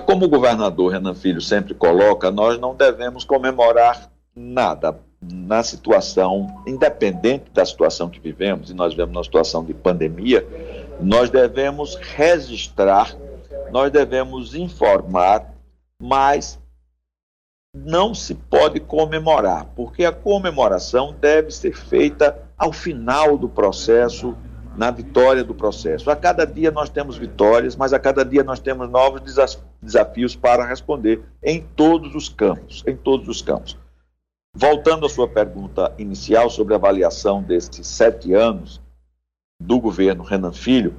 Como o governador Renan Filho sempre coloca, nós não devemos comemorar nada na situação, independente da situação que vivemos, e nós vivemos numa situação de pandemia, nós devemos registrar, nós devemos informar, mas não se pode comemorar, porque a comemoração deve ser feita ao final do processo, na vitória do processo. A cada dia nós temos vitórias, mas a cada dia nós temos novos desafios para responder em todos os campos, em todos os campos. Voltando à sua pergunta inicial sobre a avaliação desses sete anos do governo Renan Filho,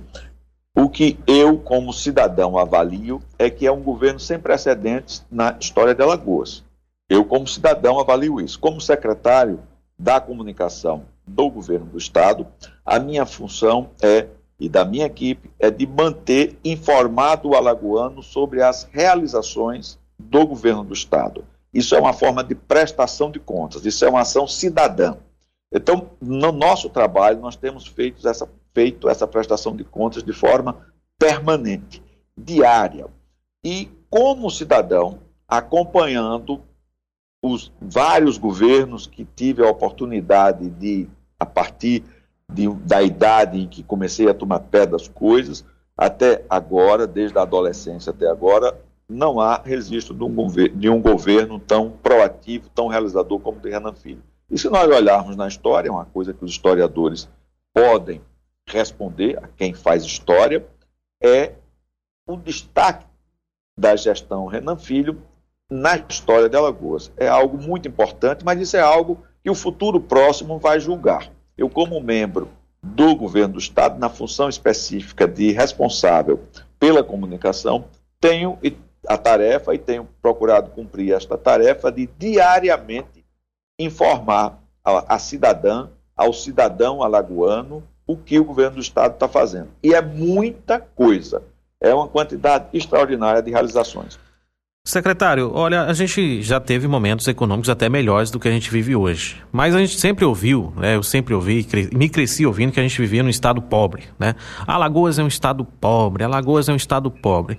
o que eu, como cidadão, avalio é que é um governo sem precedentes na história de Alagoas. Eu, como cidadão, avalio isso. Como secretário da comunicação do governo do Estado, a minha função é, e da minha equipe, é de manter informado o alagoano sobre as realizações do governo do Estado. Isso é uma forma de prestação de contas, isso é uma ação cidadã. Então, no nosso trabalho, nós temos feito essa, feito essa prestação de contas de forma permanente, diária. E, como cidadão, acompanhando os vários governos que tive a oportunidade de, a partir de, da idade em que comecei a tomar pé das coisas, até agora, desde a adolescência até agora, não há registro de um, governo, de um governo tão proativo, tão realizador como o de Renan Filho. E se nós olharmos na história, é uma coisa que os historiadores podem responder a quem faz história, é o destaque da gestão Renan Filho na história de Alagoas. É algo muito importante, mas isso é algo que o futuro próximo vai julgar. Eu, como membro do governo do Estado, na função específica de responsável pela comunicação, tenho a tarefa e tenho procurado cumprir esta tarefa de diariamente informar a, a cidadã, ao cidadão alagoano, o que o governo do Estado está fazendo. E é muita coisa. É uma quantidade extraordinária de realizações. Secretário, olha, a gente já teve momentos econômicos até melhores do que a gente vive hoje. Mas a gente sempre ouviu, né? Eu sempre ouvi, me cresci ouvindo que a gente vivia num estado pobre, né? Alagoas é um estado pobre, Alagoas é um estado pobre.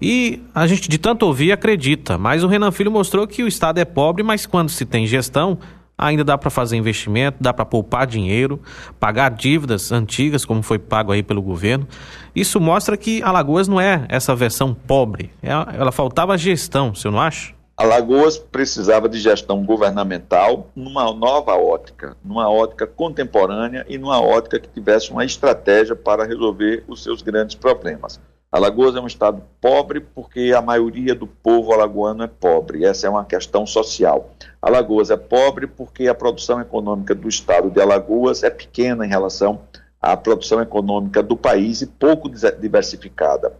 E a gente de tanto ouvir acredita, mas o Renan Filho mostrou que o estado é pobre, mas quando se tem gestão, ainda dá para fazer investimento, dá para poupar dinheiro, pagar dívidas antigas, como foi pago aí pelo governo. Isso mostra que Alagoas não é essa versão pobre, é, ela faltava gestão, você não acha? Alagoas precisava de gestão governamental numa nova ótica, numa ótica contemporânea e numa ótica que tivesse uma estratégia para resolver os seus grandes problemas. Alagoas é um estado pobre porque a maioria do povo alagoano é pobre. Essa é uma questão social. Alagoas é pobre porque a produção econômica do estado de Alagoas é pequena em relação à produção econômica do país e pouco diversificada.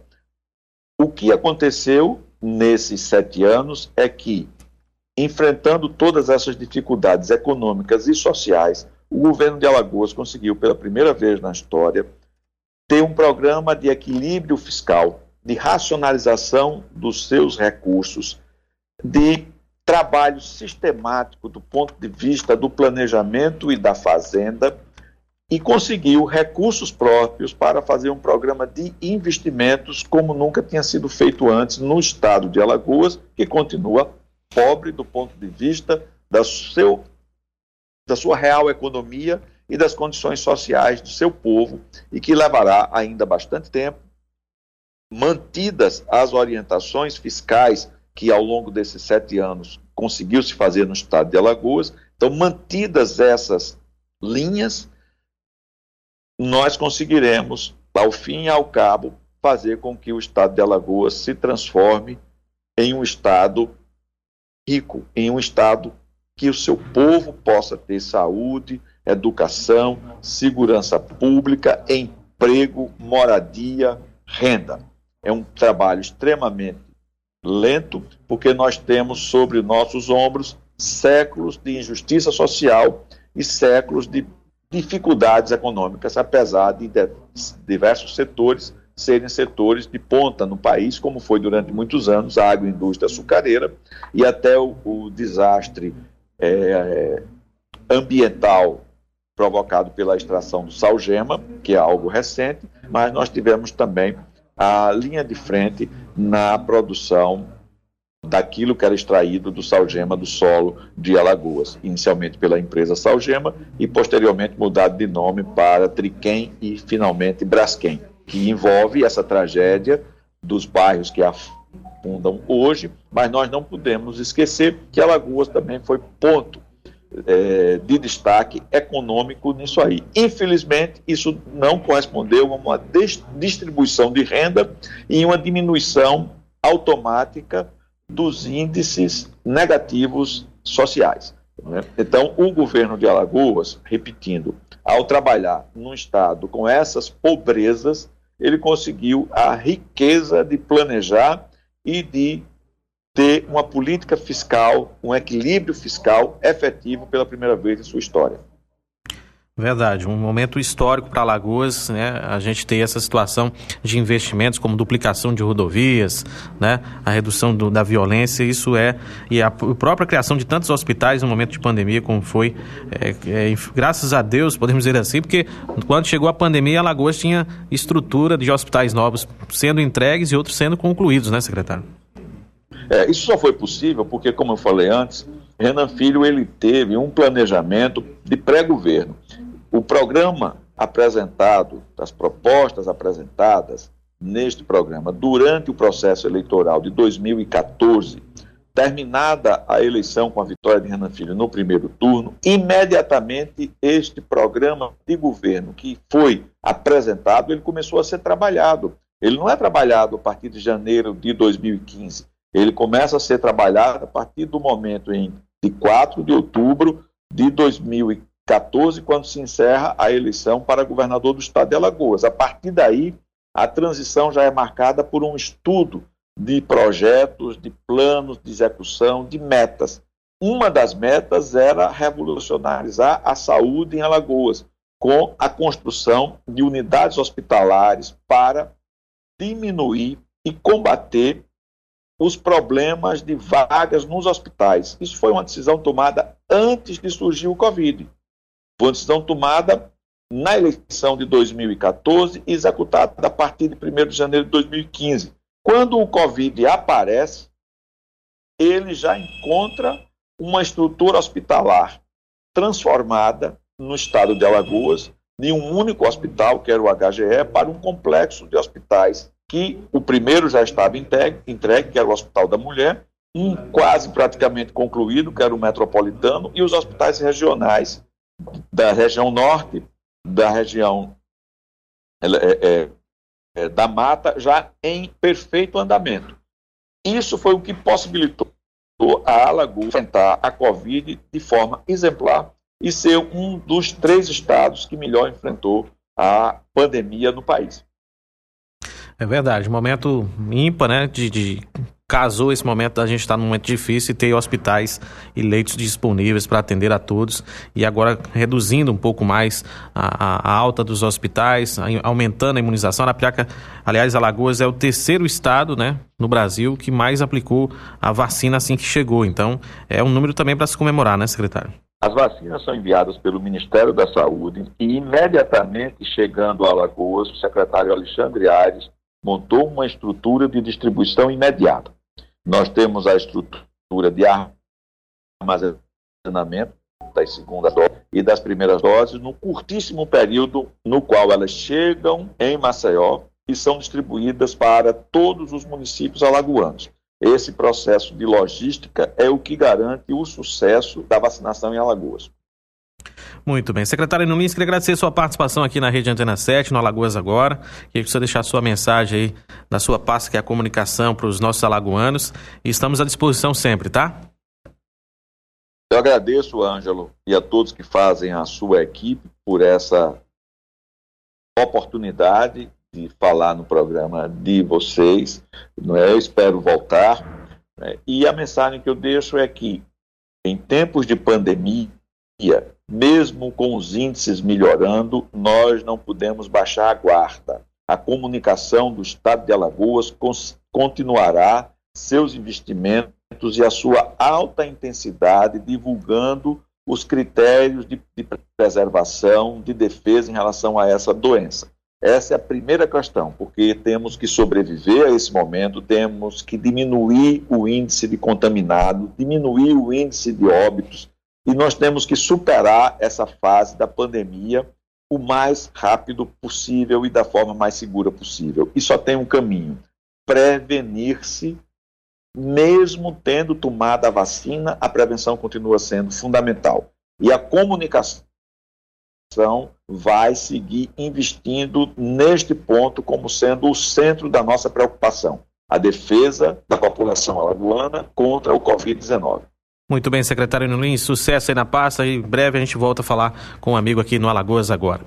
O que aconteceu nesses sete anos é que, enfrentando todas essas dificuldades econômicas e sociais, o governo de Alagoas conseguiu, pela primeira vez na história, ter um programa de equilíbrio fiscal, de racionalização dos seus recursos, de trabalho sistemático do ponto de vista do planejamento e da fazenda e conseguiu recursos próprios para fazer um programa de investimentos como nunca tinha sido feito antes no estado de Alagoas, que continua pobre do ponto de vista da, seu, da sua real economia e das condições sociais do seu povo e que levará ainda bastante tempo, mantidas as orientações fiscais que ao longo desses sete anos conseguiu se fazer no estado de Alagoas. Então, mantidas essas linhas, nós conseguiremos, ao fim e ao cabo, fazer com que o estado de Alagoas se transforme em um estado rico, em um estado que o seu povo possa ter saúde, educação, segurança pública, emprego, moradia, renda. É um trabalho extremamente lento, porque nós temos sobre nossos ombros séculos de injustiça social e séculos de dificuldades econômicas, apesar de diversos setores serem setores de ponta no país, como foi durante muitos anos a agroindústria açucareira e até o, o desastre é, ambiental provocado pela extração do salgema, que é algo recente, mas nós tivemos também a linha de frente na produção daquilo que era extraído do salgema do solo de Alagoas, inicialmente pela empresa Salgema e posteriormente mudado de nome para Triquem e finalmente Braskem, que envolve essa tragédia dos bairros que afundam hoje, mas nós não podemos esquecer que Alagoas também foi ponto é, de destaque econômico nisso aí. Infelizmente, isso não correspondeu a uma distribuição de renda e uma diminuição automática dos índices negativos sociais. Né? Então, o governo de Alagoas, repetindo, ao trabalhar num estado com essas pobrezas, ele conseguiu a riqueza de planejar e de ter uma política fiscal, um equilíbrio fiscal efetivo pela primeira vez em sua história. Verdade, um momento histórico para Alagoas, né? A gente tem essa situação de investimentos como duplicação de rodovias, né? A redução do, da violência, isso é e a própria criação de tantos hospitais no momento de pandemia, como foi, é, é, graças a Deus, podemos dizer assim, porque quando chegou a pandemia, Alagoas tinha estrutura de hospitais novos sendo entregues e outros sendo concluídos, né, secretário? É, isso só foi possível porque, como eu falei antes, Renan Filho ele teve um planejamento de pré-governo. O programa apresentado, as propostas apresentadas neste programa durante o processo eleitoral de 2014, terminada a eleição com a vitória de Renan Filho no primeiro turno, imediatamente este programa de governo que foi apresentado, ele começou a ser trabalhado. Ele não é trabalhado a partir de janeiro de 2015. Ele começa a ser trabalhado a partir do momento em de 4 de outubro de 2014, quando se encerra a eleição para governador do estado de Alagoas. A partir daí, a transição já é marcada por um estudo de projetos, de planos de execução, de metas. Uma das metas era revolucionarizar a saúde em Alagoas, com a construção de unidades hospitalares para diminuir e combater os problemas de vagas nos hospitais. Isso foi uma decisão tomada antes de surgir o Covid. Foi uma decisão tomada na eleição de 2014 e executada a partir de 1 de janeiro de 2015. Quando o Covid aparece, ele já encontra uma estrutura hospitalar transformada no estado de Alagoas, de um único hospital, que era o HGE, para um complexo de hospitais que o primeiro já estava entregue, entregue, que era o Hospital da Mulher, um quase praticamente concluído, que era o Metropolitano, e os hospitais regionais da região norte, da região é, é, é, da Mata, já em perfeito andamento. Isso foi o que possibilitou a Alagoas enfrentar a Covid de forma exemplar e ser um dos três estados que melhor enfrentou a pandemia no país. É verdade, momento ímpar, né? De, de casou esse momento da gente estar num momento difícil e ter hospitais e leitos disponíveis para atender a todos e agora reduzindo um pouco mais a, a, alta dos hospitais, aumentando a imunização. Na Piaca, aliás, Alagoas é o terceiro estado, né, no Brasil que mais aplicou a vacina assim que chegou. Então, é um número também para se comemorar, né, secretário? As vacinas são enviadas pelo Ministério da Saúde e imediatamente chegando a Alagoas, o secretário Alexandre Aires montou uma estrutura de distribuição imediata. Nós temos a estrutura de armazenamento das segundas doses e das primeiras doses no curtíssimo período no qual elas chegam em Maceió e são distribuídas para todos os municípios alagoanos. Esse processo de logística é o que garante o sucesso da vacinação em Alagoas. Muito bem. Secretário Nunes, queria agradecer sua participação aqui na Rede Antena 7, no Alagoas Agora. Queria que você deixasse sua mensagem aí na sua pasta, que é a comunicação para os nossos alagoanos. E estamos à disposição sempre, tá? Eu agradeço, Ângelo, e a todos que fazem a sua equipe por essa oportunidade de falar no programa de vocês. Não é? Eu espero voltar. Né? E a mensagem que eu deixo é que, em tempos de pandemia, mesmo com os índices melhorando, nós não podemos baixar a guarda. A comunicação do Estado de Alagoas continuará seus investimentos e a sua alta intensidade divulgando os critérios de, de preservação, de defesa em relação a essa doença. Essa é a primeira questão, porque temos que sobreviver a esse momento, temos que diminuir o índice de contaminado, diminuir o índice de óbitos, e nós temos que superar essa fase da pandemia o mais rápido possível e da forma mais segura possível. E só tem um caminho: prevenir-se. Mesmo tendo tomado a vacina, a prevenção continua sendo fundamental. E a comunicação vai seguir investindo neste ponto como sendo o centro da nossa preocupação, a defesa da população alagoana contra o Covid-19. Muito bem, secretário Nulim, sucesso aí na pasta e em breve a gente volta a falar com um amigo aqui no Alagoas agora.